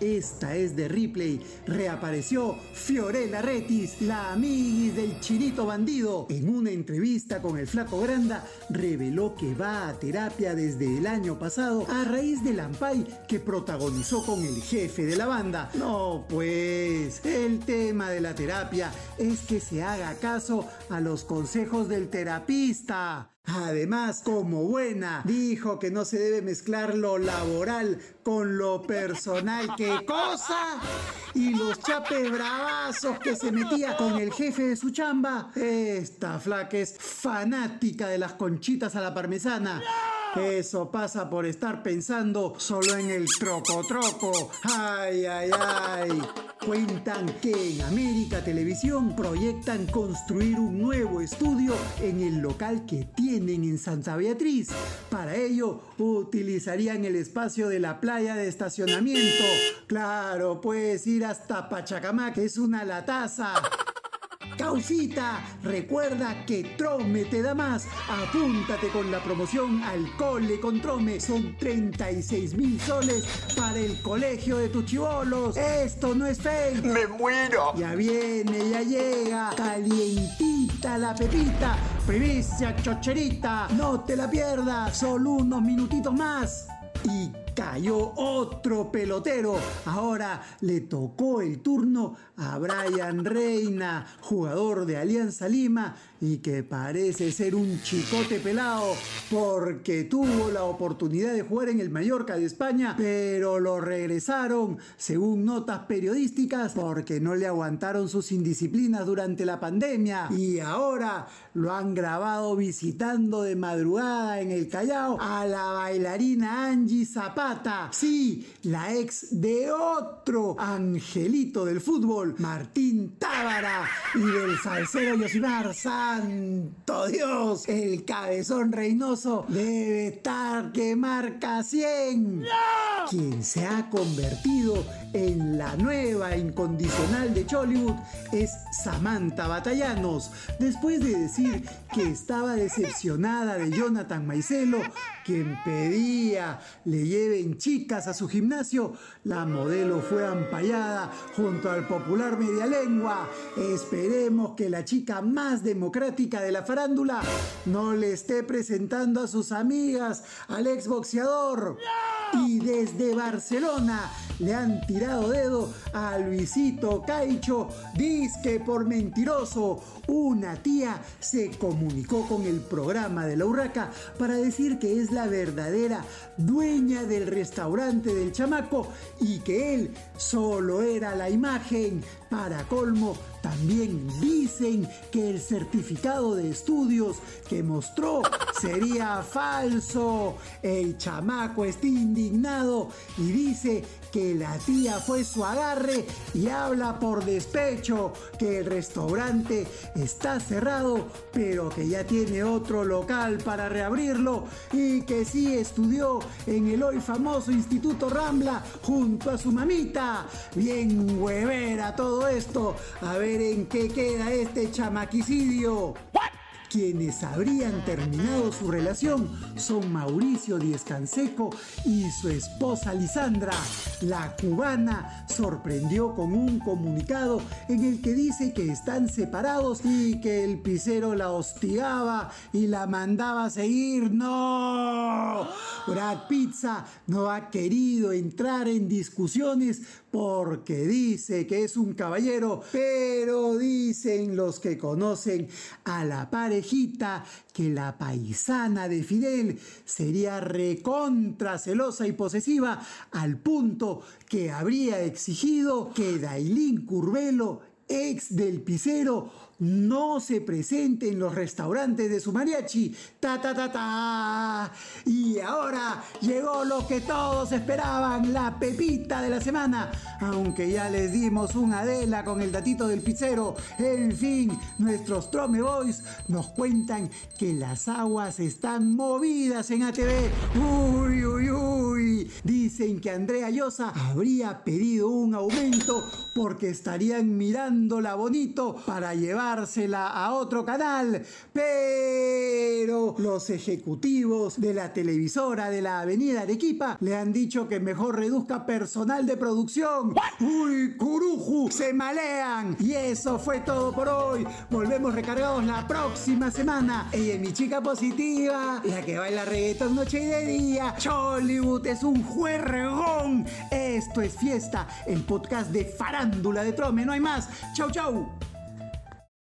Esta es de Ripley. Reapareció Fiorella Retis, la amiguis del chinito bandido. En una entrevista con el Flaco Granda, reveló que va a terapia desde el año pasado a raíz del ampay que protagonizó con el jefe de la banda. No, pues, el tema de la terapia es que se haga caso a los consejos del terapista. Además, como buena, dijo que no se debe mezclar lo laboral con lo personal. ¡Qué cosa! Y los chapes bravazos que se metía con el jefe de su chamba. Esta flaca es fanática de las conchitas a la parmesana. Eso pasa por estar pensando solo en el troco troco. Ay, ay, ay. Cuentan que en América Televisión proyectan construir un nuevo estudio en el local que tienen en Santa Beatriz. Para ello utilizarían el espacio de la playa de estacionamiento. Claro, puedes ir hasta Pachacamac, que es una lataza. Causita, recuerda que Trome te da más. Apúntate con la promoción Alcole con Trome. Son 36 mil soles para el colegio de tus chivolos. Esto no es fake. ¡Me muero! Ya viene, ya llega. Calientita la pepita. Primicia chocherita. No te la pierdas. Solo unos minutitos más. Y cayó otro pelotero. Ahora le tocó el turno a Brian Reina, jugador de Alianza Lima y que parece ser un chicote pelado porque tuvo la oportunidad de jugar en el Mallorca de España, pero lo regresaron según notas periodísticas porque no le aguantaron sus indisciplinas durante la pandemia y ahora lo han grabado visitando de madrugada en el Callao a la bailarina Angie Zapata, sí, la ex de otro angelito del fútbol, Martín Tábara y del salsero Yosimar ¡Santo Dios! El cabezón reinoso debe estar que marca 100. Quien se ha convertido en la nueva incondicional de Chollywood es Samantha Batallanos. Después de decir que estaba decepcionada de Jonathan Maicelo, quien pedía le lleven chicas a su gimnasio, la modelo fue ampallada junto al popular Medialengua. Esperemos que la chica más democrática de la farándula no le esté presentando a sus amigas al exboxeador. Y desde Barcelona le han tirado dedo a Luisito Caicho, disque por mentiroso. Una tía se comunicó con el programa de la Urraca para decir que es la verdadera dueña del restaurante del chamaco y que él solo era la imagen. Para colmo, también dicen que el certificado de estudios que mostró sería falso. El chamaco está indignado y dice que la tía fue su agarre y habla por despecho que el restaurante está cerrado, pero que ya tiene otro local para reabrirlo y que sí estudió en el hoy famoso Instituto Rambla junto a su mamita. Bien huevera todo esto. A ver en qué queda este chamaquicidio. Quienes habrían terminado su relación son Mauricio Díez Canseco y su esposa Lisandra. La cubana sorprendió con un comunicado en el que dice que están separados y que el pisero la hostigaba y la mandaba a seguir. ¡No! Brad Pizza no ha querido entrar en discusiones porque dice que es un caballero, pero dicen los que conocen a la parejita que la paisana de Fidel sería recontra celosa y posesiva al punto que habría exigido que Dailín Curvelo ex del pisero no se presente en los restaurantes de su mariachi. Ta ta ta ta. Y ahora llegó lo que todos esperaban, la pepita de la semana. Aunque ya les dimos un Adela con el datito del pizzero. En fin, nuestros Trome Boys nos cuentan que las aguas están movidas en ATV. Uy, uy, uy. Dice dicen que Andrea Llosa habría pedido un aumento porque estarían mirándola bonito para llevársela a otro canal. Pero los ejecutivos de la televisora de la Avenida Arequipa le han dicho que mejor reduzca personal de producción. ¡Uy, curuju! ¡Se malean! Y eso fue todo por hoy. Volvemos recargados la próxima semana. Ella es mi chica positiva, la que baila reggaetón noche y de día. Chollywood es un juergón. Esto es Fiesta, el podcast de farándula de Trome. No hay más. Chau, chau.